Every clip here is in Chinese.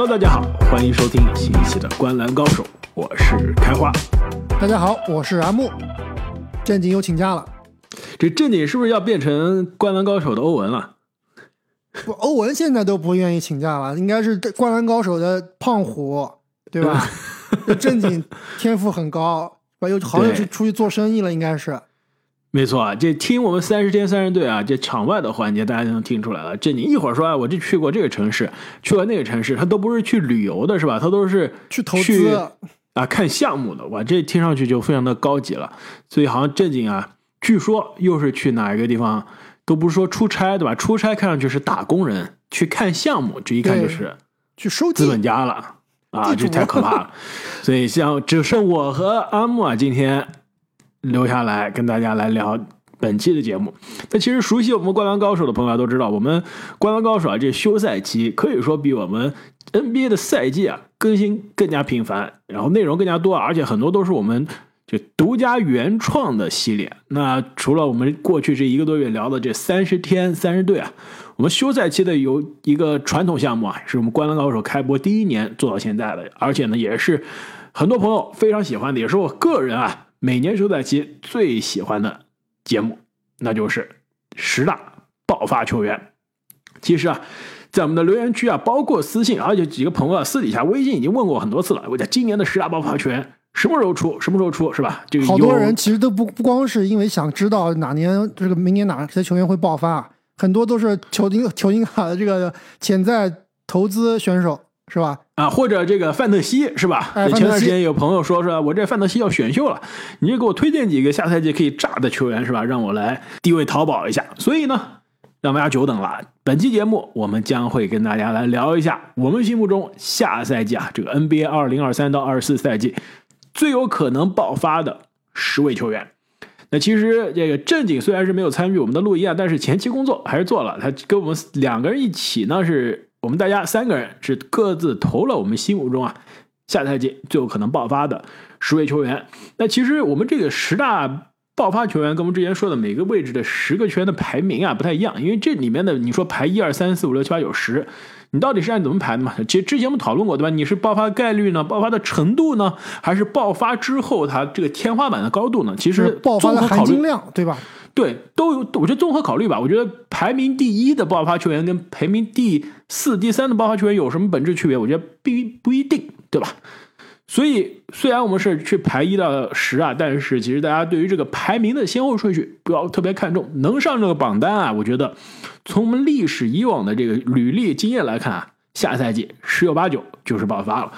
Hello，大家好，欢迎收听新一期的《观澜高手》，我是开花。大家好，我是阿木。正经又请假了，这正经是不是要变成《灌篮高手》的欧文了？不，欧文现在都不愿意请假了，应该是《灌篮高手》的胖虎，对吧？正经天赋很高，吧？又好像是出去做生意了，应该是。没错啊，这听我们三十天三十队啊，这场外的环节大家就能听出来了。这你一会儿说啊，我这去过这个城市，去过那个城市，他都不是去旅游的，是吧？他都是去投资啊，看项目的。哇，这听上去就非常的高级了。所以好像正经啊，据说又是去哪一个地方，都不是说出差，对吧？出差看上去是打工人去看项目，这一看就是去收资本家了啊，这太可怕了。所以像只剩我和阿木啊，今天。留下来跟大家来聊本期的节目。那其实熟悉我们《灌篮高手》的朋友都知道，我们《灌篮高手》啊，这休赛期可以说比我们 NBA 的赛季啊更新更加频繁，然后内容更加多，而且很多都是我们就独家原创的系列。那除了我们过去这一个多月聊的这三十天三十队啊，我们休赛期的有一个传统项目啊，是我们《灌篮高手》开播第一年做到现在的，而且呢也是很多朋友非常喜欢的，也是我个人啊。每年休赛期最喜欢的节目，那就是十大爆发球员。其实啊，在我们的留言区啊，包括私信，而且几个朋友啊，私底下微信已经问过很多次了。我讲今年的十大爆发球员什么时候出？什么时候出？是吧？就好多人其实都不不光是因为想知道哪年这个明年哪些球员会爆发，很多都是球星球星卡的这个潜在投资选手。是吧？啊，或者这个范特西是吧？前段时间有朋友说，说我这范特西要选秀了，你就给我推荐几个下赛季可以炸的球员是吧？让我来低位淘宝一下。所以呢，让大家久等了。本期节目我们将会跟大家来聊一下我们心目中下赛季啊，这个 NBA 二零二三到二四赛季最有可能爆发的十位球员。那其实这个正经虽然是没有参与我们的录音啊，但是前期工作还是做了。他跟我们两个人一起呢是。我们大家三个人是各自投了我们心目中啊下赛季最有可能爆发的十位球员。那其实我们这个十大爆发球员跟我们之前说的每个位置的十个球员的排名啊不太一样，因为这里面的你说排一二三四五六七八九十，你到底是按怎么排的嘛？其实之前我们讨论过对吧？你是爆发概率呢？爆发的程度呢？还是爆发之后它这个天花板的高度呢？其实爆发的含金量对吧？对，都有，我觉得综合考虑吧。我觉得排名第一的爆发球员跟排名第四、第三的爆发球员有什么本质区别？我觉得不不一定，对吧？所以虽然我们是去排一到十啊，但是其实大家对于这个排名的先后顺序不要特别看重，能上这个榜单啊，我觉得从我们历史以往的这个履历经验来看啊，下赛季十有八九就是爆发了。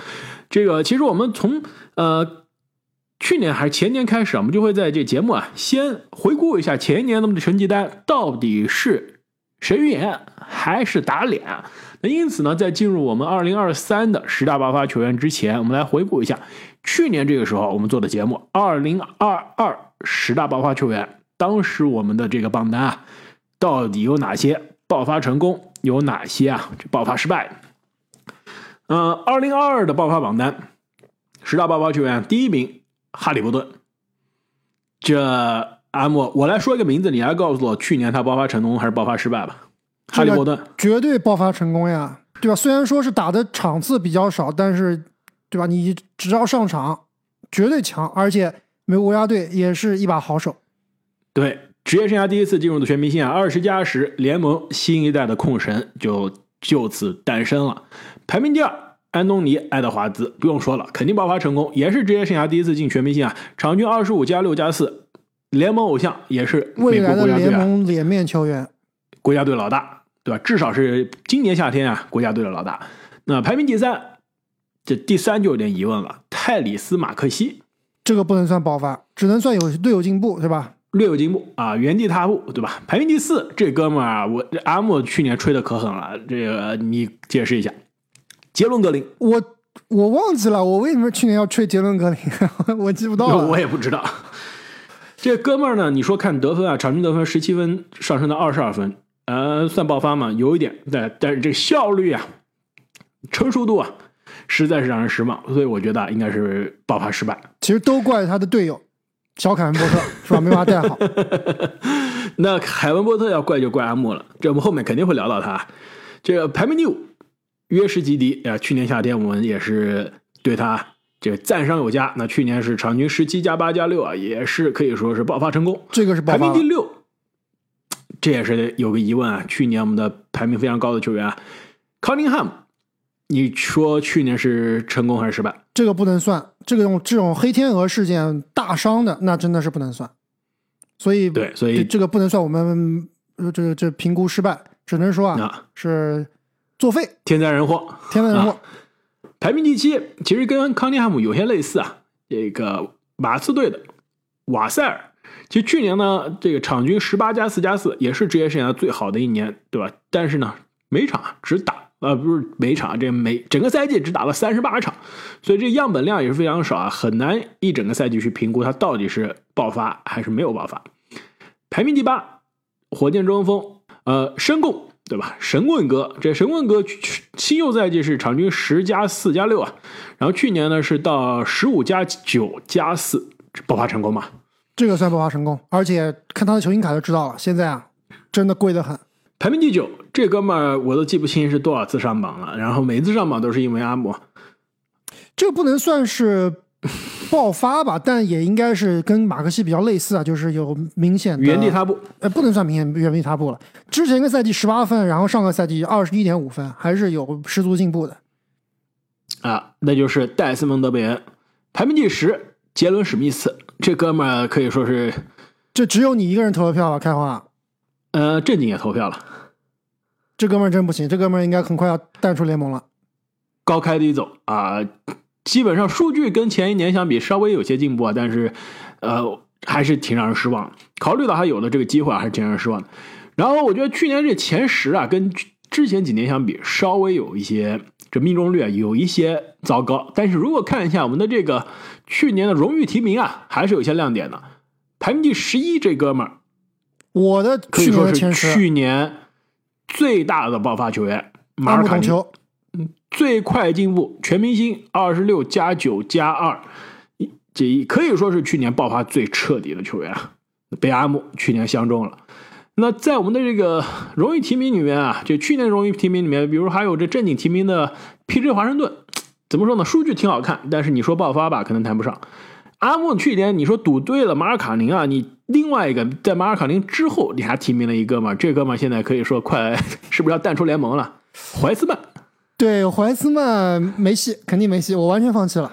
这个其实我们从呃。去年还是前年开始，我们就会在这节目啊，先回顾一下前一年他们的成绩单到底是谁预言还是打脸。那因此呢，在进入我们二零二三的十大爆发球员之前，我们来回顾一下去年这个时候我们做的节目二零二二十大爆发球员。当时我们的这个榜单啊，到底有哪些爆发成功，有哪些啊爆发失败？嗯，二零二二的爆发榜单，十大爆发球员第一名。哈利波顿，这阿莫，我来说一个名字，你来告诉我，去年他爆发成功还是爆发失败吧？哈利波顿绝对爆发成功呀，对吧？虽然说是打的场次比较少，但是，对吧？你只要上场，绝对强，而且美国国家队也是一把好手。对，职业生涯第一次进入的全明星啊，二十加十联盟新一代的控神就就此诞生了，排名第二。安东尼·爱德华兹不用说了，肯定爆发成功，也是职业生涯第一次进全明星啊！场均二十五加六加四，联盟偶像，也是美国国家队联盟脸面球员，国家队老大，对吧？至少是今年夏天啊，国家队的老大。那排名第三，这第三就有点疑问了，泰里斯·马克西，这个不能算爆发，只能算有略有进步，对吧？略有进步啊，原地踏步，对吧？排名第四，这哥们儿，我阿木去年吹的可狠了，这个你解释一下。杰伦格林，我我忘记了，我为什么去年要吹杰伦格林？我记不到了，我也不知道。这哥们儿呢？你说看得分啊，场均得分十七分上升到二十二分，呃，算爆发吗？有一点，但但是这个效率啊，成熟度啊，实在是让人失望，所以我觉得应该是爆发失败。其实都怪他的队友小凯文波特是吧？没把他带好。那凯文波特要怪就怪阿木了，这我们后面肯定会聊到他。这个排名第五。约什吉迪啊，去年夏天我们也是对他这个赞赏有加。那去年是场均十七加八加六啊，也是可以说是爆发成功。这个是爆排名第六，这也是有个疑问啊。去年我们的排名非常高的球员啊，康宁汉姆，你说去年是成功还是失败？这个不能算，这个用这种黑天鹅事件大伤的，那真的是不能算。所以对，所以这这个不能算我们呃这个这评估失败，只能说啊啊，是作废，天灾人祸。天灾人祸。排名第七，其实跟康涅汉姆有些类似啊。这个马刺队的瓦塞尔，其实去年呢，这个场均十八加四加四，也是职业生涯最好的一年，对吧？但是呢，每场只打呃不是每场，这每整个赛季只打了三十八场，所以这样本量也是非常少啊，很难一整个赛季去评估他到底是爆发还是没有爆发。排名第八，火箭中锋呃申贡。对吧？神棍哥，这神棍哥新秀赛季是场均十加四加六啊，然后去年呢是到十五加九加四，爆发成功嘛？这个算爆发成功，而且看他的球星卡就知道了，现在啊真的贵得很。排名第九，这哥们儿我都记不清是多少次上榜了，然后每一次上榜都是因为阿姆，这个不能算是爆发吧，但也应该是跟马克西比较类似啊，就是有明显的原地踏步。呃，不能算明显原地踏步了。之前一个赛季十八分，然后上个赛季二十一点五分，还是有十足进步的。啊，那就是戴斯蒙德贝恩，排名第十，杰伦史密斯，这哥们儿可以说是，这只有你一个人投了票吧，开花。呃，正经也投票了，这哥们儿真不行，这哥们儿应该很快要淡出联盟了。高开低走啊。基本上数据跟前一年相比稍微有些进步啊，但是，呃，还是挺让人失望。考虑到他有的这个机会啊，还是挺让人失望的。然后我觉得去年这前十啊，跟之前几年相比，稍微有一些这命中率啊有一些糟糕。但是如果看一下我们的这个去年的荣誉提名啊，还是有些亮点的。排名第十一这哥们儿，我的可以说是去年最大的爆发球员马尔卡宁。最快进步全明星二十六加九加二，这可以说是去年爆发最彻底的球员，被阿姆去年相中了。那在我们的这个荣誉提名里面啊，就去年荣誉提名里面，比如还有这正经提名的 P.J. 华盛顿，怎么说呢？数据挺好看，但是你说爆发吧，可能谈不上。阿姆去年你说赌对了马尔卡宁啊，你另外一个在马尔卡宁之后，你还提名了一个嘛？这哥们现在可以说快 是不是要淡出联盟了？怀斯曼。对怀斯曼没戏，肯定没戏，我完全放弃了。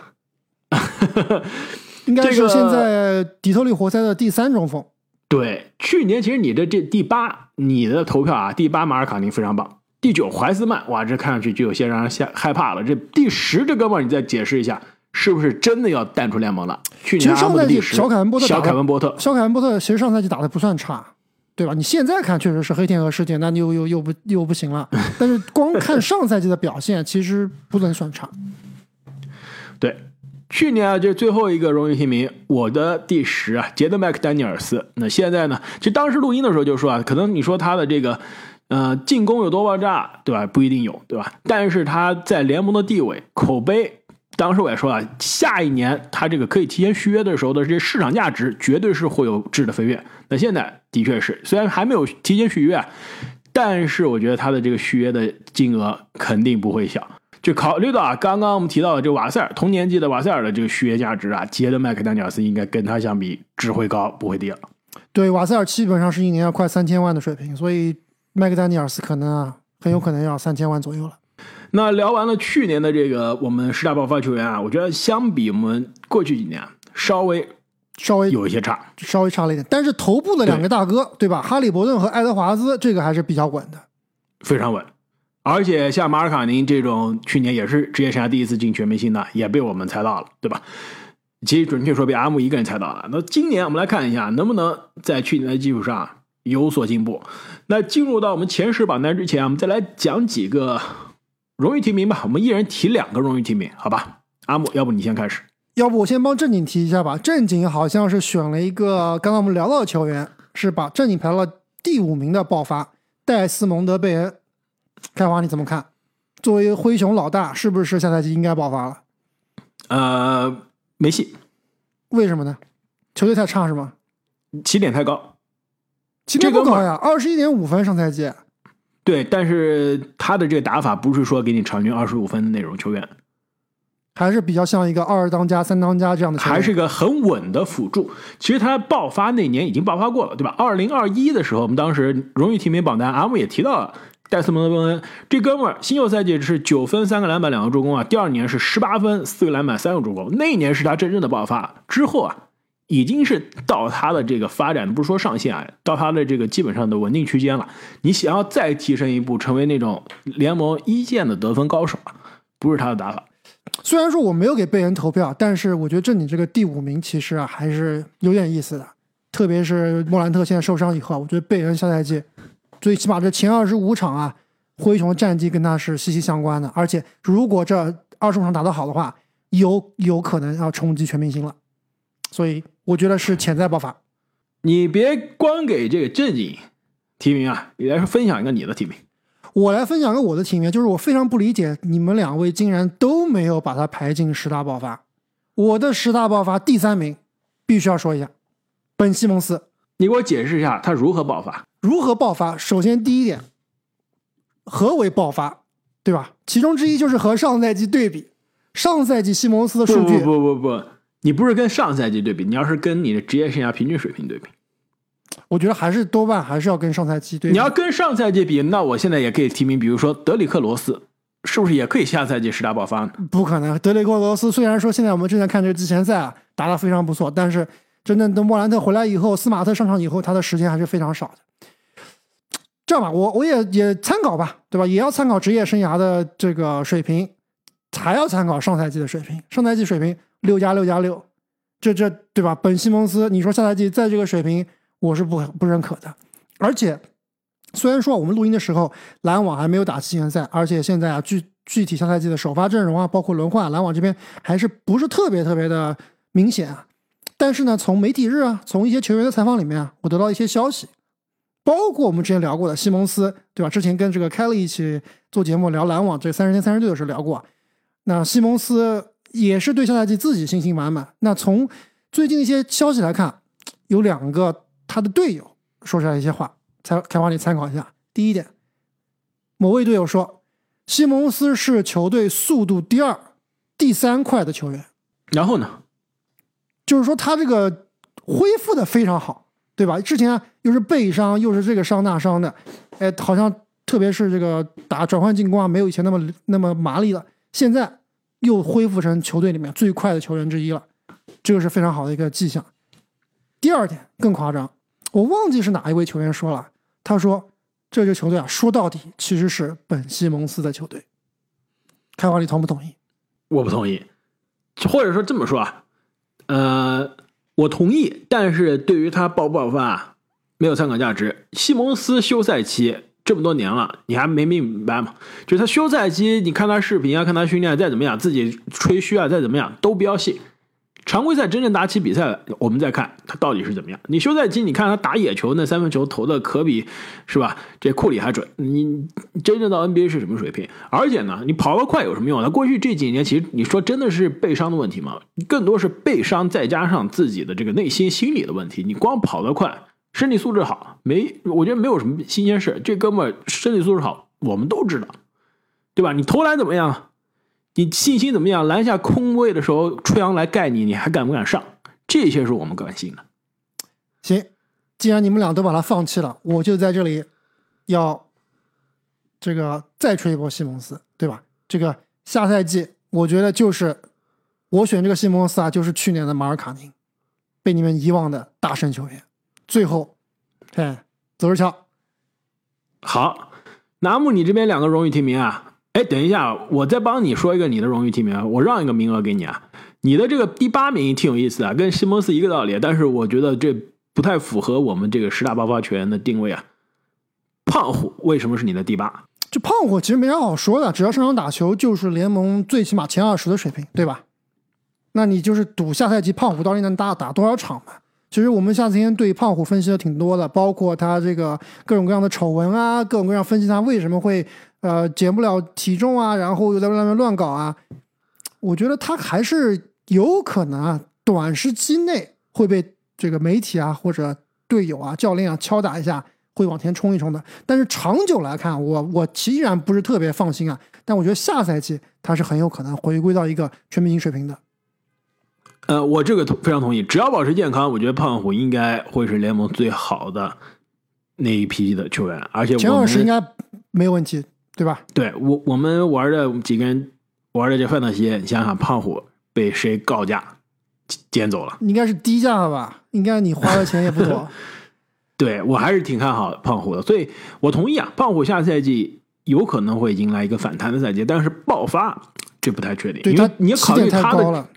应该是现在底特律活塞的第三中锋。对，去年其实你的这第八，你的投票啊，第八马尔卡宁非常棒，第九怀斯曼，哇，这看上去就有些让人吓害怕了。这第十这哥们儿，你再解释一下，是不是真的要淡出联盟了？去年上赛季小凯文波特，小凯文波特，小凯文波特其实上赛季打的不算差。对吧？你现在看确实是黑天鹅事件，那又又又不又不行了。但是光看上赛季的表现，其实不能算差。对，去年啊，这最后一个荣誉提名，我的第十啊，杰德麦克丹尼尔斯。那现在呢？其实当时录音的时候就说啊，可能你说他的这个呃进攻有多爆炸，对吧？不一定有，对吧？但是他在联盟的地位、口碑。当时我也说啊，下一年他这个可以提前续约的时候的这市场价值绝对是会有质的飞跃。那现在的确是，虽然还没有提前续约，但是我觉得他的这个续约的金额肯定不会小。就考虑到啊，刚刚我们提到的这瓦塞尔同年纪的瓦塞尔的这个续约价值啊，杰德麦克丹尼尔斯应该跟他相比只会高不会低了。对，瓦塞尔基本上是一年要快三千万的水平，所以麦克丹尼尔斯可能啊很有可能要三千万左右了。那聊完了去年的这个我们十大爆发球员啊，我觉得相比我们过去几年稍微稍微有一些差，稍微差了一点。但是头部的两个大哥，对吧？哈利伯顿和爱德华兹，这个还是比较稳的，非常稳。而且像马尔卡宁这种去年也是职业生涯第一次进全明星的，也被我们猜到了，对吧？其实准确说被阿姆一个人猜到了。那今年我们来看一下，能不能在去年的基础上有所进步？那进入到我们前十榜单之前，我们再来讲几个。荣誉提名吧，我们一人提两个荣誉提名，好吧？阿木，要不你先开始？要不我先帮正经提一下吧。正经好像是选了一个刚刚我们聊到的球员，是把正经排了第五名的爆发戴斯蒙德贝恩。开华你怎么看？作为灰熊老大，是不是下赛季应该爆发了？呃，没戏。为什么呢？球队太差是吗？起点太高。起点不高呀，二十一点五分上赛季。对，但是他的这个打法不是说给你场均二十五分的那种球员，还是比较像一个二当家、三当家这样的，还是一个很稳的辅助。其实他爆发那年已经爆发过了，对吧？二零二一的时候，我们当时荣誉提名榜单，阿姆也提到了戴斯蒙德·温恩这哥们儿，新秀赛季是九分、三个篮板、两个助攻啊。第二年是十八分、四个篮板、三个助攻，那一年是他真正的爆发。之后啊。已经是到他的这个发展，不是说上限啊，到他的这个基本上的稳定区间了。你想要再提升一步，成为那种联盟一线的得分高手啊，不是他的打法。虽然说我没有给贝恩投票，但是我觉得这你这个第五名其实啊还是有点意思的。特别是莫兰特现在受伤以后，我觉得贝恩下赛季最起码这前二十五场啊，灰熊的战绩跟他是息息相关的。而且如果这二十五场打得好的话，有有可能要冲击全明星了。所以。我觉得是潜在爆发，你别光给这个正经提名啊，你来分享一个你的提名。我来分享个我的体验，就是我非常不理解你们两位竟然都没有把他排进十大爆发。我的十大爆发第三名，必须要说一下，本西蒙斯。你给我解释一下他如何爆发？如何爆发？首先第一点，何为爆发？对吧？其中之一就是和上赛季对比，上赛季西蒙斯的数据。不不不不。你不是跟上赛季对比，你要是跟你的职业生涯平均水平对比，我觉得还是多半还是要跟上赛季对。你要跟上赛季比，那我现在也可以提名，比如说德里克罗斯，是不是也可以下赛季十大爆发呢？不可能，德里克罗斯虽然说现在我们正在看这个季前赛啊，打得非常不错，但是真正等莫兰特回来以后，斯马特上场以后，他的时间还是非常少的。这样吧，我我也也参考吧，对吧？也要参考职业生涯的这个水平，还要参考上赛季的水平，上赛季水平。六加六加六，这这对吧？本西蒙斯，你说下赛季在这个水平，我是不不认可的。而且，虽然说我们录音的时候篮网还没有打季前赛，而且现在啊具具体下赛季的首发阵容啊，包括轮换，篮网这边还是不是特别特别的明显啊。但是呢，从媒体日啊，从一些球员的采访里面啊，我得到一些消息，包括我们之前聊过的西蒙斯，对吧？之前跟这个凯利一起做节目聊篮网这三十天三十队的时候聊过，那西蒙斯。也是对下赛季自己信心满满。那从最近一些消息来看，有两个他的队友说出来一些话，参开华你参考一下。第一点，某位队友说，西蒙斯是球队速度第二、第三快的球员。然后呢，就是说他这个恢复的非常好，对吧？之前又是背伤，又是这个伤那伤的，哎，好像特别是这个打转换进攻啊，没有以前那么那么麻利了。现在。又恢复成球队里面最快的球员之一了，这个是非常好的一个迹象。第二点更夸张，我忘记是哪一位球员说了，他说这支球队啊，说到底其实是本西蒙斯的球队。开华，你同不同意？我不同意，或者说这么说啊，呃，我同意，但是对于他爆不爆发没有参考价值。西蒙斯休赛期。这么多年了，你还没明白吗？就是他休赛期，你看他视频啊，看他训练，再怎么样，自己吹嘘啊，再怎么样都不要信。常规赛真正打起比赛了，我们再看他到底是怎么样。你休赛期，你看他打野球那三分球投的可比是吧？这库里还准。你真正到 NBA 是什么水平？而且呢，你跑得快有什么用？他过去这几年，其实你说真的是背伤的问题吗？更多是背伤再加上自己的这个内心心理的问题。你光跑得快。身体素质好，没，我觉得没有什么新鲜事。这哥们身体素质好，我们都知道，对吧？你投篮怎么样？你信心怎么样？篮下空位的时候，吹杨来盖你，你还敢不敢上？这些是我们关心的。行，既然你们俩都把他放弃了，我就在这里要这个再吹一波西蒙斯，对吧？这个下赛季，我觉得就是我选这个西蒙斯啊，就是去年的马尔卡宁，被你们遗忘的大神球员。最后，哎，走着瞧。好，南木，你这边两个荣誉提名啊？哎，等一下，我再帮你说一个你的荣誉提名，我让一个名额给你啊。你的这个第八名挺有意思啊，跟西蒙斯一个道理，但是我觉得这不太符合我们这个十大爆发球员的定位啊。胖虎为什么是你的第八？这胖虎其实没啥好说的，只要上场打球就是联盟最起码前二十的水平，对吧？那你就是赌下赛季胖虎到底能打打多少场嘛？其实我们夏天对胖虎分析的挺多的，包括他这个各种各样的丑闻啊，各种各样分析他为什么会呃减不了体重啊，然后又在外面乱搞啊。我觉得他还是有可能啊，短时期内会被这个媒体啊或者队友啊、教练啊敲打一下，会往前冲一冲的。但是长久来看，我我依然不是特别放心啊。但我觉得下赛季他是很有可能回归到一个全明星水平的。呃，我这个同非常同意，只要保持健康，我觉得胖虎应该会是联盟最好的那一批的球员，而且前二十应该没有问题，对吧？对我我们玩的几个人玩的这范特西，你想想胖虎被谁高价捡走了？应该是低价吧？应该你花的钱也不多。对我还是挺看好胖虎的，所以我同意啊，胖虎下赛季有可能会迎来一个反弹的赛季，但是爆发这不太确定，因为你要考虑他的。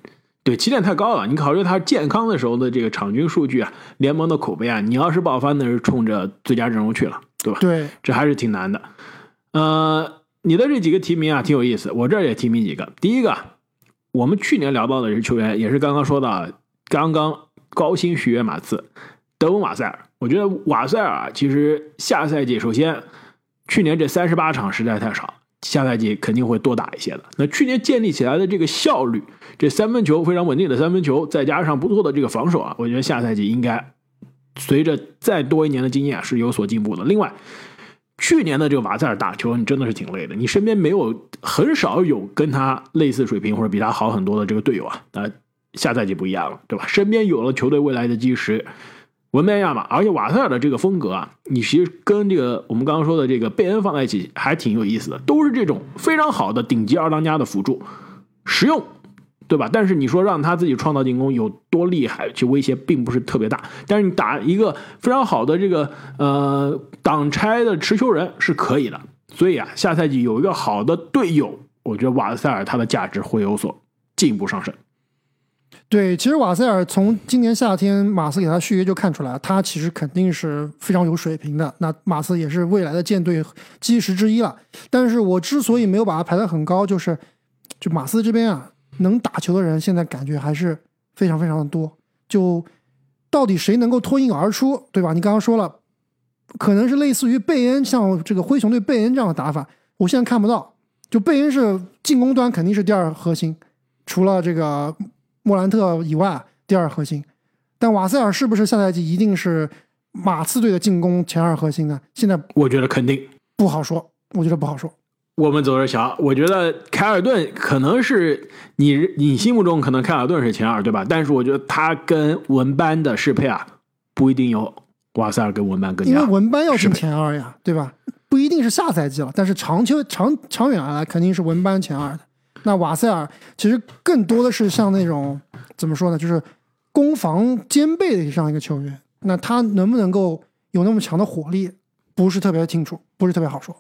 对起点太高了，你考虑他健康的时候的这个场均数据啊，联盟的口碑啊，你要是爆发那是冲着最佳阵容去了，对吧？对，这还是挺难的。呃，你的这几个提名啊，挺有意思，我这儿也提名几个。第一个，我们去年聊到的这球员，也是刚刚说到，刚刚高薪续约马刺，德文瓦塞尔。我觉得瓦塞尔啊，其实下赛季首先，去年这三十八场实在太少。下赛季肯定会多打一些的。那去年建立起来的这个效率，这三分球非常稳定的三分球，再加上不错的这个防守啊，我觉得下赛季应该随着再多一年的经验是有所进步的。另外，去年的这个瓦塞尔打球，你真的是挺累的，你身边没有很少有跟他类似水平或者比他好很多的这个队友啊。那下赛季不一样了，对吧？身边有了球队未来的基石。文班亚马，而且瓦塞尔的这个风格啊，你其实跟这个我们刚刚说的这个贝恩放在一起还挺有意思的，都是这种非常好的顶级二当家的辅助，实用，对吧？但是你说让他自己创造进攻有多厉害，其实威胁并不是特别大。但是你打一个非常好的这个呃挡拆的持球人是可以的。所以啊，下赛季有一个好的队友，我觉得瓦塞尔他的价值会有所进一步上升。对，其实瓦塞尔从今年夏天马刺给他续约就看出来，他其实肯定是非常有水平的。那马刺也是未来的舰队基石之一了。但是我之所以没有把他排得很高，就是就马刺这边啊，能打球的人现在感觉还是非常非常的多。就到底谁能够脱颖而出，对吧？你刚刚说了，可能是类似于贝恩，像这个灰熊队贝恩这样的打法，我现在看不到。就贝恩是进攻端肯定是第二核心，除了这个。莫兰特以外，第二核心，但瓦塞尔是不是下赛季一定是马刺队的进攻前二核心呢？现在我觉得肯定不好说，我觉得不好说。我们走着瞧，我觉得凯尔顿可能是你你心目中可能凯尔顿是前二，对吧？但是我觉得他跟文班的适配啊，不一定有瓦塞尔跟文班更加。因为文班要进前二呀，对吧？不一定是下赛季了，但是长期长长远而来，肯定是文班前二的。那瓦塞尔其实更多的是像那种怎么说呢，就是攻防兼备的这样一个球员。那他能不能够有那么强的火力，不是特别清楚，不是特别好说。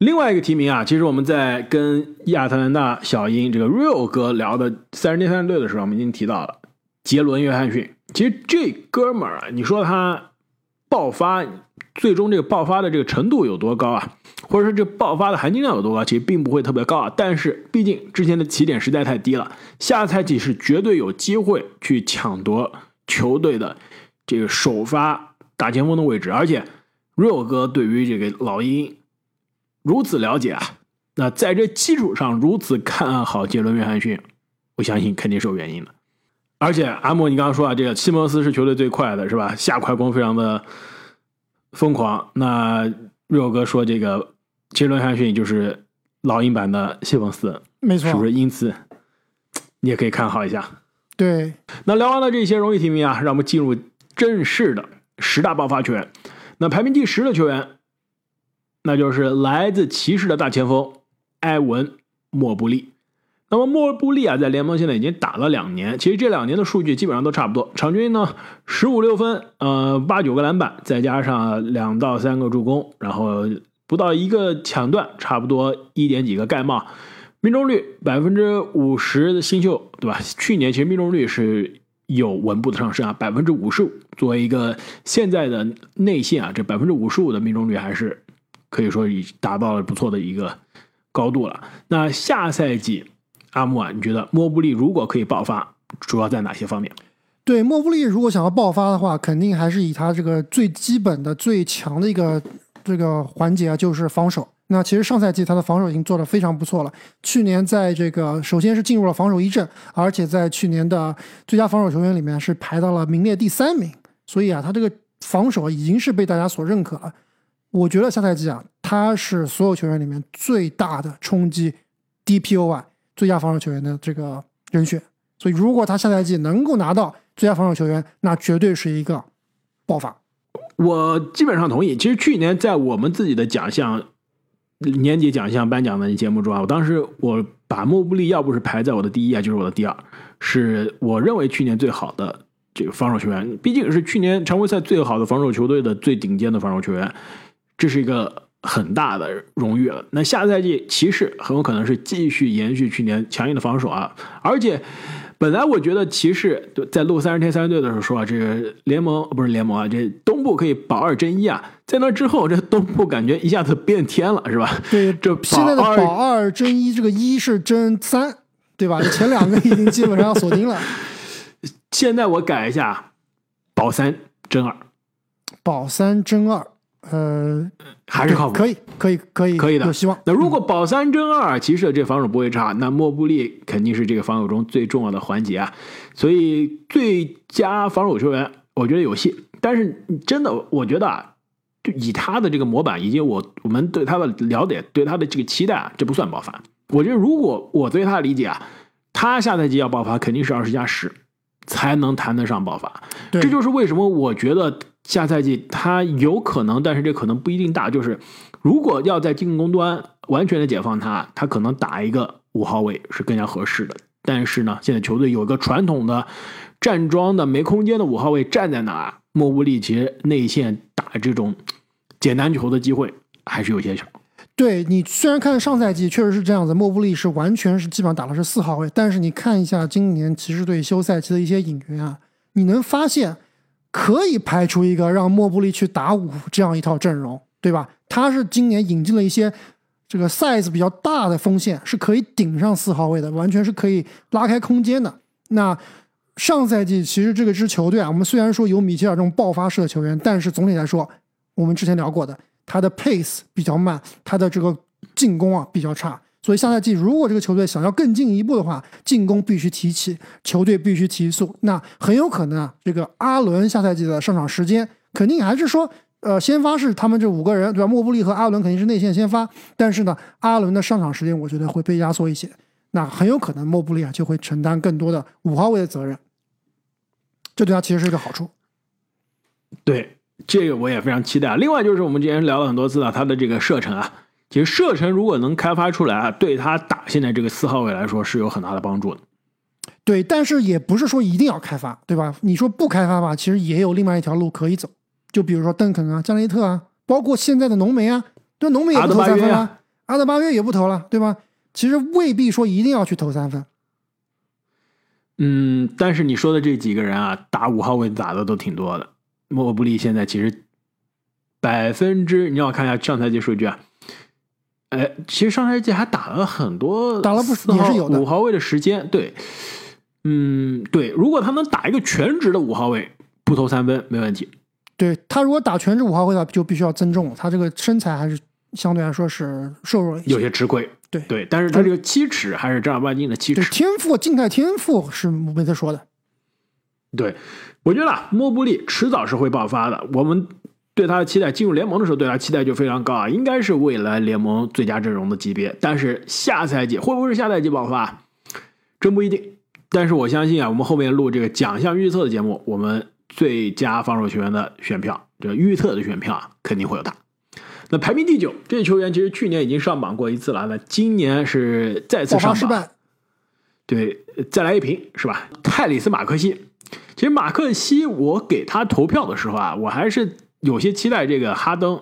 另外一个提名啊，其实我们在跟亚特兰大小鹰这个 Real 哥聊的三十年三队的时候，我们已经提到了杰伦约翰逊。其实这哥们儿啊，你说他爆发。最终这个爆发的这个程度有多高啊？或者说这爆发的含金量有多高？其实并不会特别高啊。但是毕竟之前的起点实在太低了，下赛季是绝对有机会去抢夺球队的这个首发大前锋的位置。而且，Real 哥对于这个老鹰如此了解啊，那在这基础上如此看好杰伦·约翰逊，我相信肯定是有原因的。而且阿莫，你刚刚说啊，这个西蒙斯是球队最快的，是吧？下快攻非常的。疯狂，那肉哥说这个杰伦·约翰逊就是老鹰版的西蒙斯，没错，是不是？因此你也可以看好一下。对，那聊完了这些荣誉提名啊，让我们进入正式的十大爆发球员。那排名第十的球员，那就是来自骑士的大前锋埃文·莫布利。那么莫布利啊，在联盟现在已经打了两年，其实这两年的数据基本上都差不多，场均呢十五六分，呃八九个篮板，再加上两到三个助攻，然后不到一个抢断，差不多一点几个盖帽，命中率百分之五十的新秀，对吧？去年其实命中率是有稳步的上升啊，百分之五十五，作为一个现在的内线啊，这百分之五十五的命中率还是可以说已达到了不错的一个高度了。那下赛季。阿木啊，你觉得莫布利如果可以爆发，主要在哪些方面？对，莫布利如果想要爆发的话，肯定还是以他这个最基本的、最强的一个这个环节啊，就是防守。那其实上赛季他的防守已经做得非常不错了。去年在这个首先是进入了防守一阵，而且在去年的最佳防守球员里面是排到了名列第三名。所以啊，他这个防守已经是被大家所认可了。我觉得下赛季啊，他是所有球员里面最大的冲击 DPOY 最佳防守球员的这个人选。所以，如果他下赛季能够拿到最佳防守球员，那绝对是一个爆发。我基本上同意。其实去年在我们自己的奖项年底奖项颁奖的节目中啊，我当时我把莫布利要不是排在我的第一啊，就是我的第二，是我认为去年最好的这个防守球员。毕竟是去年常规赛最好的防守球队的最顶尖的防守球员，这是一个很大的荣誉了。那下赛季骑士很有可能是继续延续去年强硬的防守啊，而且。本来我觉得骑士在录三十天三十队的时候说啊，这个联盟不是联盟啊，这东部可以保二争一啊。在那之后，这东部感觉一下子变天了，是吧？对，这现在的保二争一，这个一是争三，对吧？前两个已经基本上要锁定了。现在我改一下，保三争二，保三争二。呃，还是靠谱，可以，可以，可以，可以的，有希望。那如果保三争二，骑士这防守不会差，那莫布利肯定是这个防守中最重要的环节啊。所以最佳防守球员，我觉得有戏。但是真的，我觉得啊，就以他的这个模板以及我我们对他的了解，对他的这个期待啊，这不算爆发。我觉得如果我对他的理解啊，他下赛季要爆发，肯定是二十加十才能谈得上爆发。这就是为什么我觉得。下赛季他有可能，但是这可能不一定大。就是如果要在进攻端完全的解放他，他可能打一个五号位是更加合适的。但是呢，现在球队有一个传统的站桩的没空间的五号位站在哪，莫布利其实内线打这种简单球的机会还是有些少。对你虽然看上赛季确实是这样子，莫布利是完全是基本上打的是四号位，但是你看一下今年骑士队休赛期的一些引援啊，你能发现。可以排除一个让莫布利去打五这样一套阵容，对吧？他是今年引进了一些这个 size 比较大的锋线，是可以顶上四号位的，完全是可以拉开空间的。那上赛季其实这个支球队啊，我们虽然说有米切尔这种爆发式的球员，但是总体来说，我们之前聊过的，他的 pace 比较慢，他的这个进攻啊比较差。所以下赛季如果这个球队想要更进一步的话，进攻必须提起，球队必须提速。那很有可能啊，这个阿伦下赛季的上场时间肯定还是说，呃，先发是他们这五个人对吧？莫布利和阿伦肯定是内线先发，但是呢，阿伦的上场时间我觉得会被压缩一些。那很有可能莫布利啊就会承担更多的五号位的责任，这对他其实是一个好处。对，这个我也非常期待。另外就是我们之前聊了很多次了，他的这个射程啊。其实射程如果能开发出来啊，对他打现在这个四号位来说是有很大的帮助的。对，但是也不是说一定要开发，对吧？你说不开发吧，其实也有另外一条路可以走。就比如说邓肯啊、加内特啊，包括现在的浓眉啊，对，浓眉也不投三分了，阿德巴约也不投了，对吧？其实未必说一定要去投三分。嗯，但是你说的这几个人啊，打五号位打的都挺多的。莫布利现在其实百分之，你要看一下上赛季数据啊。哎，其实上赛季还打了很多，打了不少，也是有五号位的时间。对，嗯，对，如果他能打一个全职的五号位，不投三分没问题。对他如果打全职五号位的话，就必须要增重，他这个身材还是相对来说是瘦弱，有些吃亏。对对，但是他这个七尺还是正儿八经的七尺。天赋，静态天赋是没得说的。对，我觉得莫布利迟早是会爆发的。我们。对他的期待，进入联盟的时候对他期待就非常高啊，应该是未来联盟最佳阵容的级别。但是下赛季会不会是下赛季爆发，真不一定。但是我相信啊，我们后面录这个奖项预测的节目，我们最佳防守球员的选票，这预测的选票啊，肯定会有他。那排名第九，这球员其实去年已经上榜过一次了，那今年是再次上榜。对，再来一瓶是吧？泰里斯马克西，其实马克西，我给他投票的时候啊，我还是。有些期待这个哈登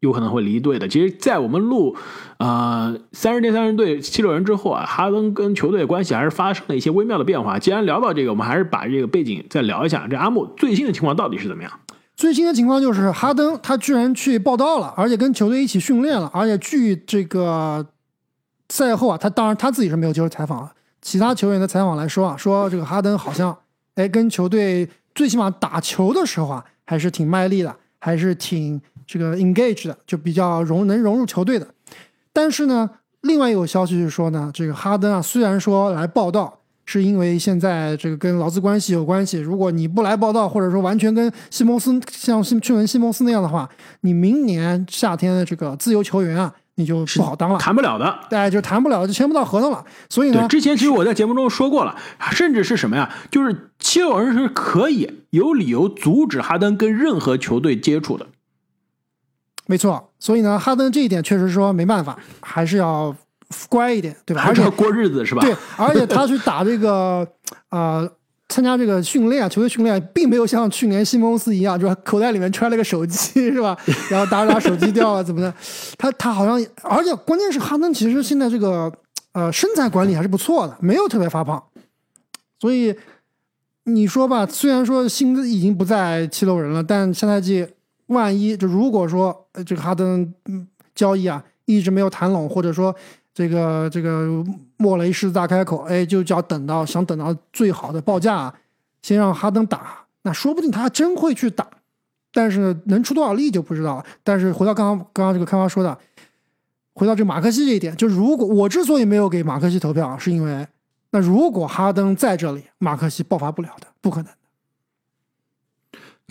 有可能会离队的。其实，在我们录呃三十天三十队七六人之后啊，哈登跟球队的关系还是发生了一些微妙的变化。既然聊到这个，我们还是把这个背景再聊一下。这阿木最新的情况到底是怎么样？最新的情况就是哈登他居然去报道了，而且跟球队一起训练了。而且据这个赛后啊，他当然他自己是没有接受采访了。其他球员的采访来说啊，说这个哈登好像哎跟球队最起码打球的时候啊。还是挺卖力的，还是挺这个 engage 的，就比较融能融入球队的。但是呢，另外有消息是说呢，这个哈登啊，虽然说来报道，是因为现在这个跟劳资关系有关系。如果你不来报道，或者说完全跟西蒙斯像西去文西蒙斯那样的话，你明年夏天的这个自由球员啊，你就不好当了，谈不了的。对，就谈不了，就签不到合同了。所以呢，之前其实我在节目中说过了，甚至是什么呀？就是七六人是可以有理由阻止哈登跟任何球队接触的。没错，所以呢，哈登这一点确实说没办法，还是要乖一点，对吧？还是要过日子是吧？对，而且他 去打这个呃，参加这个训练啊，球队训练，并没有像去年西蒙斯一样，就是口袋里面揣了个手机，是吧？然后打着打手机掉了怎么的？他他好像，而且关键是哈登其实现在这个呃身材管理还是不错的，没有特别发胖，所以你说吧，虽然说薪资已经不在七六人了，但下赛季。万一就如果说这个哈登交易啊一直没有谈拢，或者说这个这个莫雷狮子大开口，哎，就叫等到想等到最好的报价，先让哈登打，那说不定他真会去打，但是能出多少力就不知道了。但是回到刚刚刚刚这个开发说的，回到这马克西这一点，就如果我之所以没有给马克西投票，是因为那如果哈登在这里，马克西爆发不了的，不可能。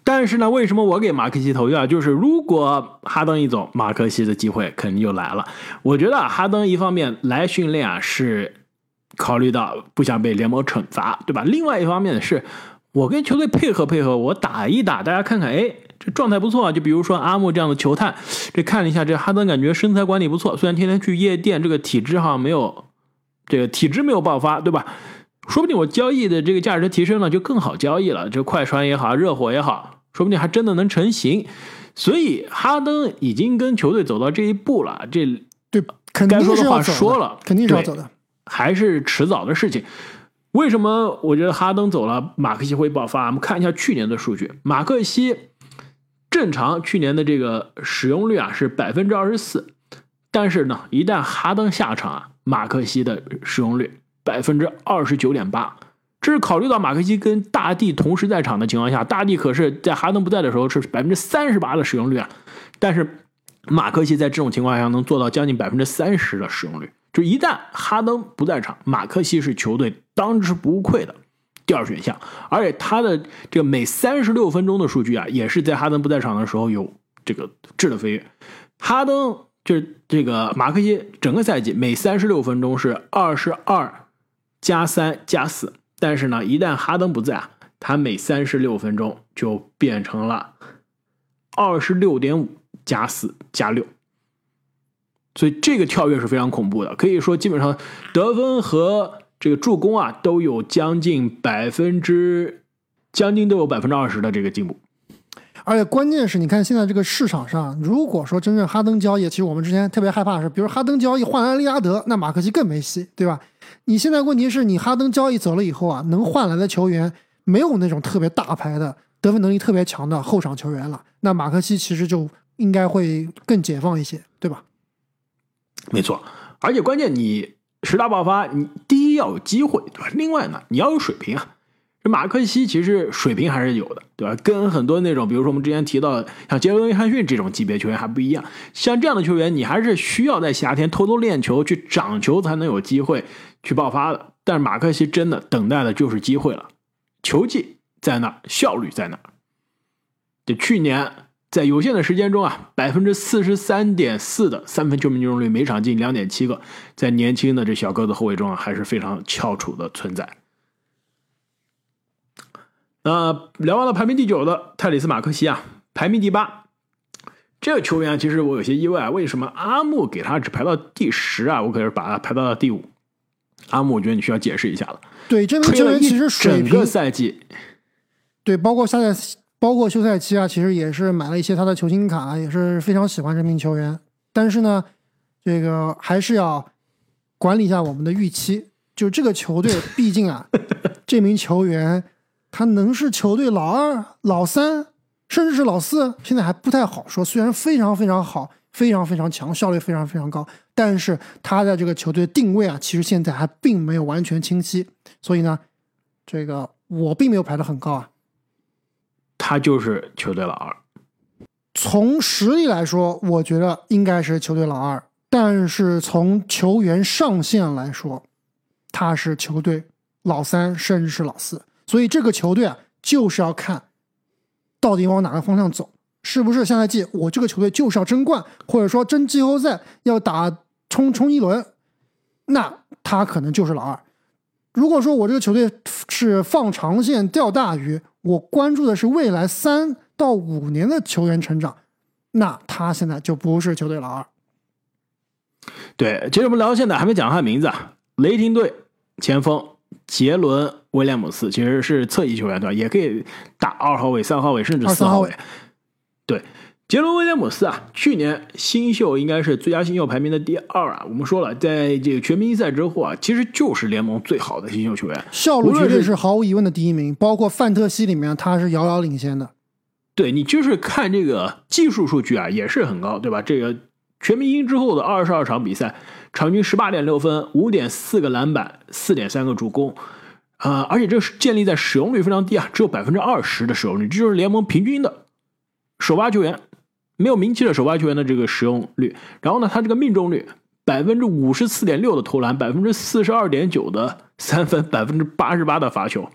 但是呢，为什么我给马克西投票？就是如果哈登一走，马克西的机会肯定就来了。我觉得哈登一方面来训练啊，是考虑到不想被联盟惩罚，对吧？另外一方面是，我跟球队配合配合，我打一打，大家看看，哎，这状态不错啊。就比如说阿木这样的球探，这看了一下，这哈登感觉身材管理不错，虽然天天去夜店，这个体质好像没有，这个体质没有爆发，对吧？说不定我交易的这个价值提升了，就更好交易了。这快船也好，热火也好。说不定还真的能成型，所以哈登已经跟球队走到这一步了。这对，该说的话说了，肯定是要走的，还是迟早的事情。为什么我觉得哈登走了，马克西会爆发？我们看一下去年的数据，马克西正常去年的这个使用率啊是百分之二十四，但是呢，一旦哈登下场啊，马克西的使用率百分之二十九点八。这是考虑到马克西跟大帝同时在场的情况下，大帝可是在哈登不在的时候是百分之三十八的使用率啊，但是马克西在这种情况下能做到将近百分之三十的使用率，就一旦哈登不在场，马克西是球队当之无愧的第二选项，而且他的这个每三十六分钟的数据啊，也是在哈登不在场的时候有这个质的飞跃。哈登就是这个马克西整个赛季每三十六分钟是二十二加三加四。但是呢，一旦哈登不在啊，他每三十六分钟就变成了二十六点五加四加六，所以这个跳跃是非常恐怖的。可以说，基本上得分和这个助攻啊，都有将近百分之将近都有百分之二十的这个进步。而且关键是你看现在这个市场上，如果说真正哈登交易，其实我们之前特别害怕是，比如哈登交易换来利拉德，那马克西更没戏，对吧？你现在问题是你哈登交易走了以后啊，能换来的球员没有那种特别大牌的得分能力特别强的后场球员了。那马克西其实就应该会更解放一些，对吧？没错，而且关键你十大爆发，你第一要有机会，对吧？另外呢，你要有水平啊。马克西其实水平还是有的，对吧？跟很多那种，比如说我们之前提到的像杰伦约翰逊这种级别球员还不一样。像这样的球员，你还是需要在夏天偷偷练球、去长球，才能有机会。去爆发的，但是马克西真的等待的就是机会了，球技在那，效率在那。这去年在有限的时间中啊，百分之四十三点四的三分球命中率，每场进两点七个，在年轻的这小个子后卫中啊，还是非常翘楚的存在。那聊完了排名第九的泰里斯马克西啊，排名第八，这个球员其实我有些意外，为什么阿木给他只排到第十啊？我可是把他排到了第五。阿木，我觉得你需要解释一下了。对，这名球员其实整个赛季，对，包括下赛，包括休赛期啊，其实也是买了一些他的球星卡，也是非常喜欢这名球员。但是呢，这个还是要管理一下我们的预期。就这个球队，毕竟啊，这名球员他能是球队老二、老三，甚至是老四，现在还不太好说。虽然非常非常好。非常非常强，效率非常非常高，但是他在这个球队定位啊，其实现在还并没有完全清晰，所以呢，这个我并没有排的很高啊。他就是球队老二，从实力来说，我觉得应该是球队老二，但是从球员上限来说，他是球队老三，甚至是老四。所以这个球队啊，就是要看到底往哪个方向走，是不是下赛季我这个球队就是要争冠，或者说争季后赛要打冲冲一轮，那他可能就是老二。如果说我这个球队是放长线钓大鱼，我关注的是未来三到五年的球员成长，那他现在就不是球队老二。对，其实我们聊到现在还没讲他名字啊，雷霆队前锋杰伦威廉姆斯其实是侧翼球员对吧？也可以打二号位、三号位甚至四号位。对，杰伦威廉姆斯啊，去年新秀应该是最佳新秀排名的第二啊。我们说了，在这个全明星赛之后啊，其实就是联盟最好的新秀球员，效率绝对是毫无疑问的第一名，包括范特西里面他是遥遥领先的。对你就是看这个技术数据啊，也是很高，对吧？这个。全明星之后的二十二场比赛，场均十八点六分，五点四个篮板，四点三个助攻，啊，而且这是建立在使用率非常低啊，只有百分之二十的使用率，这就是联盟平均的首发球员，没有名气的首发球员的这个使用率。然后呢，他这个命中率百分之五十四点六的投篮，百分之四十二点九的三分，百分之八十八的罚球，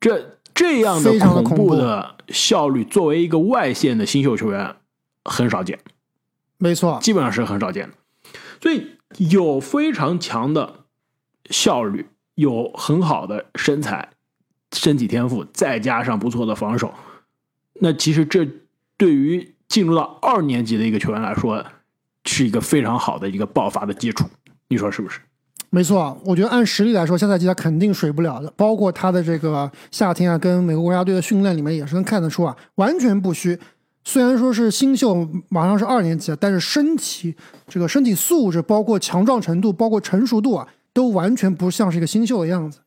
这这样的恐怖的效率，作为一个外线的新秀球员，很少见。没错，基本上是很少见的，所以有非常强的效率，有很好的身材、身体天赋，再加上不错的防守，那其实这对于进入到二年级的一个球员来说，是一个非常好的一个爆发的基础。你说是不是？没错，我觉得按实力来说，下赛季他肯定水不了的。包括他的这个夏天啊，跟美国国家队的训练里面也是能看得出啊，完全不虚。虽然说是新秀，马上是二年级，但是身体这个身体素质，包括强壮程度，包括成熟度啊，都完全不像是一个新秀的样子。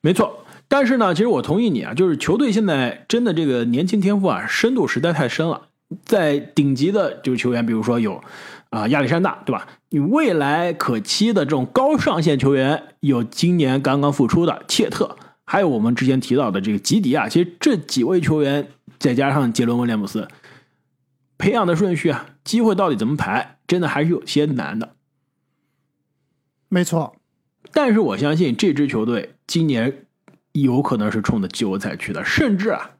没错，但是呢，其实我同意你啊，就是球队现在真的这个年轻天赋啊，深度实在太深了。在顶级的这个球员，比如说有啊亚历山大，对吧？你未来可期的这种高上限球员，有今年刚刚复出的切特。还有我们之前提到的这个吉迪啊，其实这几位球员再加上杰伦威廉姆斯，培养的顺序啊，机会到底怎么排，真的还是有些难的。没错，但是我相信这支球队今年有可能是冲着季后赛去的，甚至啊，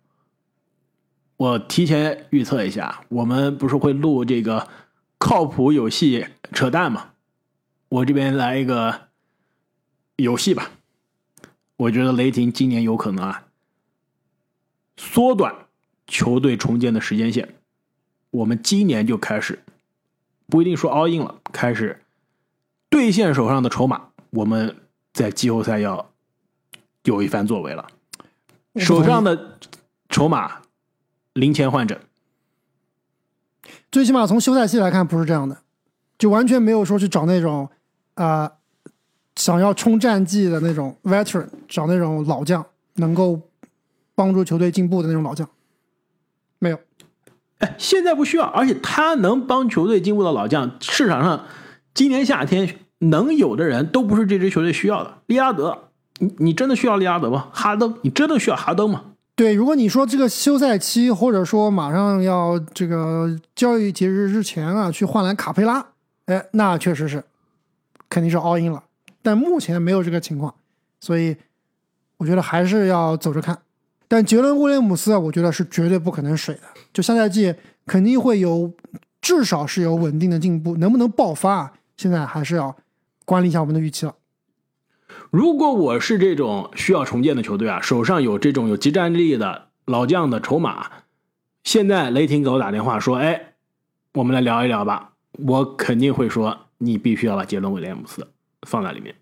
我提前预测一下，我们不是会录这个靠谱游戏扯淡吗？我这边来一个游戏吧。我觉得雷霆今年有可能啊，缩短球队重建的时间线。我们今年就开始，不一定说 all in 了，开始兑现手上的筹码。我们在季后赛要有一番作为了。手上的筹码零钱换整，最起码从休赛期来看不是这样的，就完全没有说去找那种啊。想要冲战绩的那种 veteran，找那种老将，能够帮助球队进步的那种老将，没有。哎，现在不需要，而且他能帮球队进步的老将，市场上今年夏天能有的人都不是这支球队需要的。利拉德，你你真的需要利拉德吗？哈登，你真的需要哈登吗？对，如果你说这个休赛期，或者说马上要这个交易节日之前啊，去换来卡佩拉，哎，那确实是肯定是 all in 了。但目前没有这个情况，所以我觉得还是要走着看。但杰伦·威廉姆斯啊，我觉得是绝对不可能水的。就下赛季肯定会有，至少是有稳定的进步，能不能爆发，现在还是要管理一下我们的预期了。如果我是这种需要重建的球队啊，手上有这种有集战力的老将的筹码，现在雷霆给我打电话说：“哎，我们来聊一聊吧。”我肯定会说：“你必须要把杰伦·威廉姆斯。”放在里面，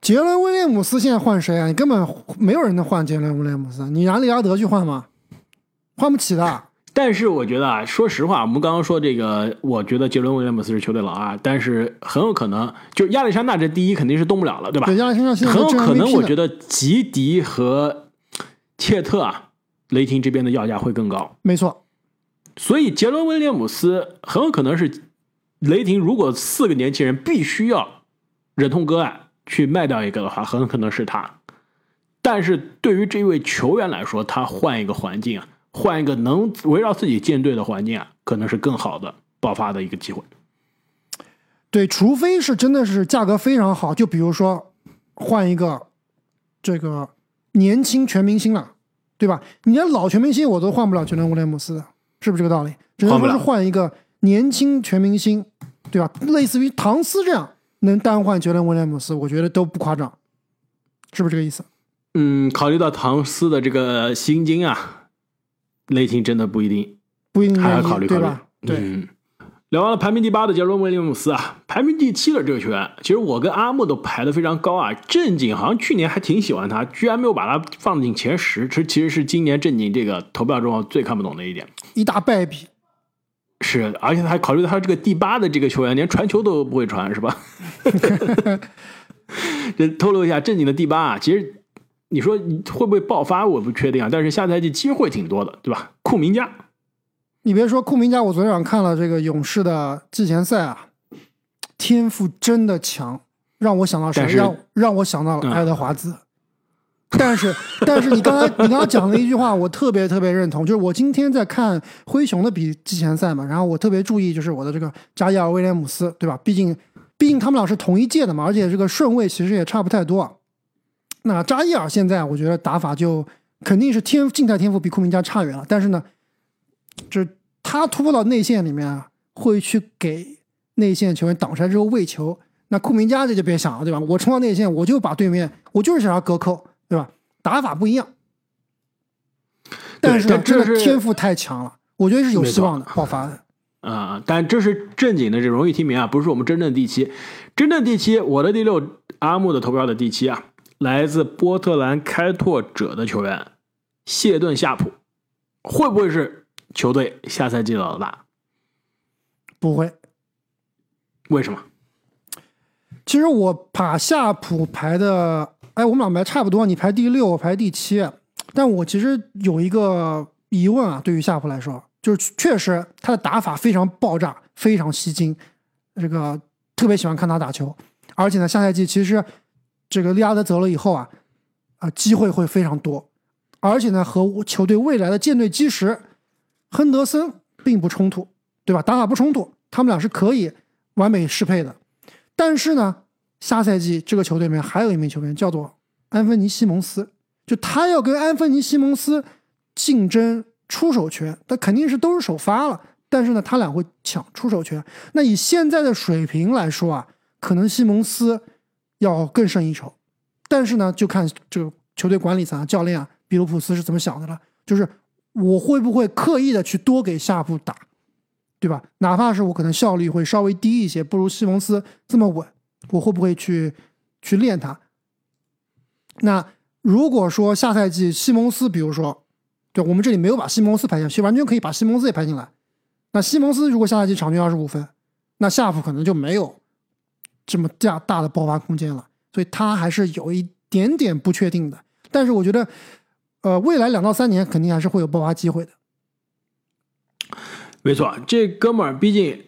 杰伦威廉姆斯现在换谁啊？你根本没有人能换杰伦威廉姆斯，你拿利拉德去换吗？换不起的。但是我觉得啊，说实话，我们刚刚说这个，我觉得杰伦威廉姆斯是球队老二，但是很有可能就亚历山大这第一肯定是动不了了，对吧？对，亚历山大现在很有可能，我觉得吉迪和切特啊，雷霆这边的要价会更高。没错，所以杰伦威廉姆斯很有可能是雷霆如果四个年轻人必须要。忍痛割爱去卖掉一个的话，很可能是他。但是对于这位球员来说，他换一个环境啊，换一个能围绕自己建队的环境啊，可能是更好的爆发的一个机会。对，除非是真的是价格非常好，就比如说换一个这个年轻全明星了，对吧？你连老全明星我都换不了杰伦威廉姆斯的，是不是这个道理？只能说是换一个年轻全明星，对吧？类似于唐斯这样能单换杰伦威廉姆斯，我觉得都不夸张，是不是这个意思？嗯，考虑到唐斯的这个薪金啊，雷霆真的不一定，不一定还要考虑考虑对聊完了排名第八的杰伦威廉姆斯啊，排名第七的这个球员，其实我跟阿木都排的非常高啊。正经好像去年还挺喜欢他，居然没有把他放进前十，这其实是今年正经这个投票中最看不懂的一点。一大败笔。是，而且他还考虑到他这个第八的这个球员连传球都不会传，是吧？这透露一下，正经的第八啊，其实你说你会不会爆发，我不确定啊。但是下赛季机会挺多的，对吧？库明加，你别说库明加，我昨天晚上看了这个勇士的季前赛啊，天赋真的强，让我想到谁让让我想到了嗯爱德华兹。但是，但是你刚才你刚刚讲了一句话，我特别特别认同，就是我今天在看灰熊的比季前赛嘛，然后我特别注意就是我的这个加伊尔威廉姆斯，对吧？毕竟毕竟他们俩是同一届的嘛，而且这个顺位其实也差不太多。那扎伊尔现在我觉得打法就肯定是天静态天赋比库明加差远了，但是呢，就是他突破到内线里面啊，会去给内线球员挡拆之后喂球。那库明加这就别想了，对吧？我冲到内线，我就把对面，我就是想要隔扣，对吧？打法不一样，但是呢，这这是真的天赋太强了，我觉得是有希望的 爆发的。啊、但这是正经的这荣誉提名啊，不是我们真正的第七。真正第七，我的第六，阿木的投票的第七啊，来自波特兰开拓者的球员谢顿夏普，会不会是球队下赛季的老大？不会，为什么？其实我把夏普排的，哎，我们俩排差不多，你排第六，我排第七。但我其实有一个疑问啊，对于夏普来说，就是确实他的打法非常爆炸，非常吸睛，这个特别喜欢看他打球。而且呢，下赛季其实这个利拉德走了以后啊，啊、机会会非常多。而且呢，和球队未来的舰队基石亨德森并不冲突，对吧？打法不冲突，他们俩是可以完美适配的。但是呢，下赛季这个球队里面还有一名球员叫做安芬尼西蒙斯，就他要跟安芬尼西蒙斯竞争出手权，他肯定是都是首发了，但是呢，他俩会抢出手权。那以现在的水平来说啊，可能西蒙斯要更胜一筹。但是呢，就看这个球队管理层啊、教练啊，比卢普斯是怎么想的了。就是我会不会刻意的去多给夏普打，对吧？哪怕是我可能效率会稍微低一些，不如西蒙斯这么稳，我会不会去去练他？那如果说下赛季西蒙斯，比如说，对我们这里没有把西蒙斯排进去，完全可以把西蒙斯也排进来。那西蒙斯如果下赛季场均二十五分，那夏普可能就没有这么大大的爆发空间了，所以他还是有一点点不确定的。但是我觉得，呃，未来两到三年肯定还是会有爆发机会的。没错，这哥们儿毕竟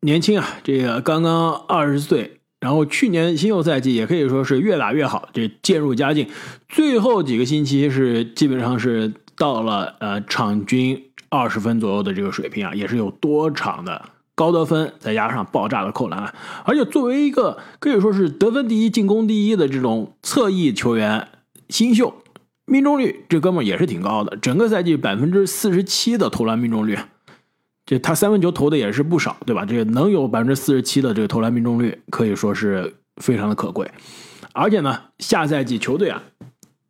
年轻啊，这个刚刚二十岁，然后去年新秀赛季也可以说是越打越好，这渐入佳境。最后几个星期是基本上是到了呃场均二十分左右的这个水平啊，也是有多场的高得分，再加上爆炸的扣篮，而且作为一个可以说是得分第一、进攻第一的这种侧翼球员，新秀命中率这哥们也是挺高的，整个赛季百分之四十七的投篮命中率。这他三分球投的也是不少，对吧？这个能有百分之四十七的这个投篮命中率，可以说是非常的可贵。而且呢，下赛季球队啊，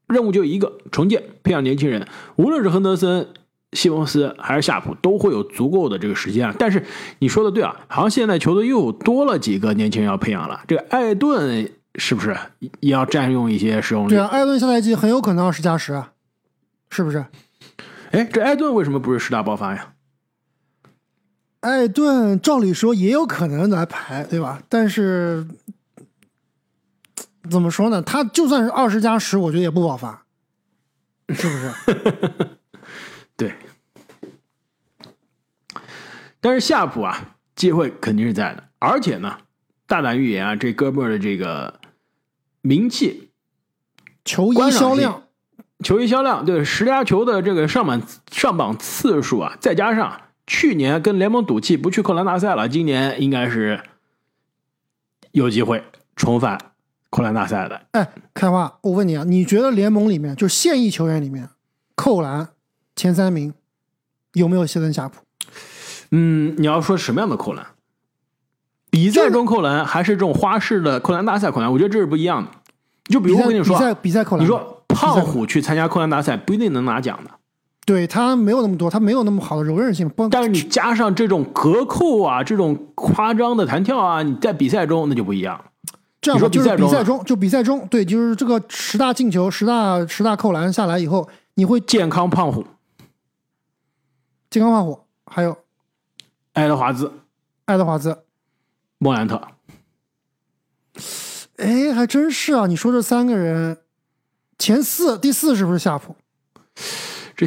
任务就一个：重建，培养年轻人。无论是亨德森、西蒙斯还是夏普，都会有足够的这个时间啊。但是你说的对啊，好像现在球队又多了几个年轻人要培养了。这个艾顿是不是也要占用一些使用率？对啊，艾顿下赛季很有可能二十加十啊，是不是？哎，这艾顿为什么不是十大爆发呀？艾顿照理说也有可能来排，对吧？但是怎么说呢？他就算是二十加十，我觉得也不爆发，是不是？对，但是夏普啊，机会肯定是在的，而且呢，大胆预言啊，这哥们儿的这个名气、球衣销量，球衣销量，对十佳球的这个上榜上榜次数啊，再加上去年跟联盟赌气不去扣篮大赛了，今年应该是有机会重返扣篮大赛的。哎，开花，我问你啊，你觉得联盟里面就现役球员里面扣篮前三名有没有谢顿夏普？嗯，你要说什么样的扣篮？比赛中扣篮还是这种花式的扣篮大赛扣篮？我觉得这是不一样的。就比如我跟你说，比赛比赛扣篮，你说胖虎去参加扣篮大赛不一定能拿奖的。对他没有那么多，他没有那么好的柔韧性。但是你加上这种隔扣啊，这种夸张的弹跳啊，你在比赛中那就不一样。这样说就是比赛中，就比赛中，对，就是这个十大进球、十大十大扣篮下来以后，你会健康胖虎、健康胖虎，还有爱德华兹、爱德华兹、莫兰特。哎，还真是啊！你说这三个人，前四第四是不是夏普？这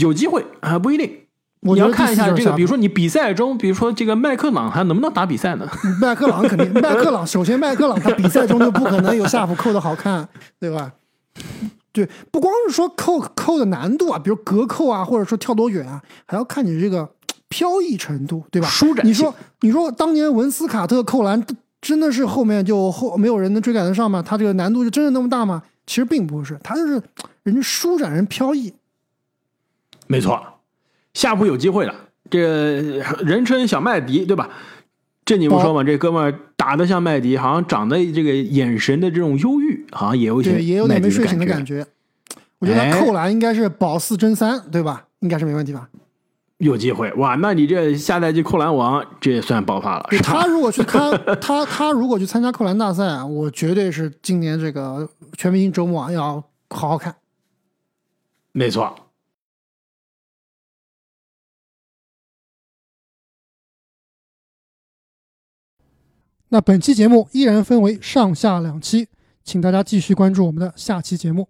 有机会还不一定，你要看一下这个，比如说你比赛中，比如说这个麦克朗还能不能打比赛呢？麦克朗肯定，麦克朗首先麦克朗他比赛中就不可能有夏普扣的好看，对吧？对，不光是说扣扣的难度啊，比如隔扣啊，或者说跳多远啊，还要看你这个飘逸程度，对吧？舒展。你说你说当年文斯卡特扣篮真的是后面就后没有人能追赶得上吗？他这个难度就真的那么大吗？其实并不是，他就是人舒展人飘逸。没错，夏普有机会了。这个人称小麦迪，对吧？这你不说嘛？这哥们儿打的像麦迪，好像长得这个眼神的这种忧郁，好像也有些也有点没睡醒的感觉。我觉得他扣篮应该是保四争三，对吧？应该是没问题吧？有机会哇！那你这下赛季扣篮王，这也算爆发了。他如果去他他他如果去参加扣篮大赛，我绝对是今年这个全明星周末要好好看。没错。那本期节目依然分为上下两期，请大家继续关注我们的下期节目。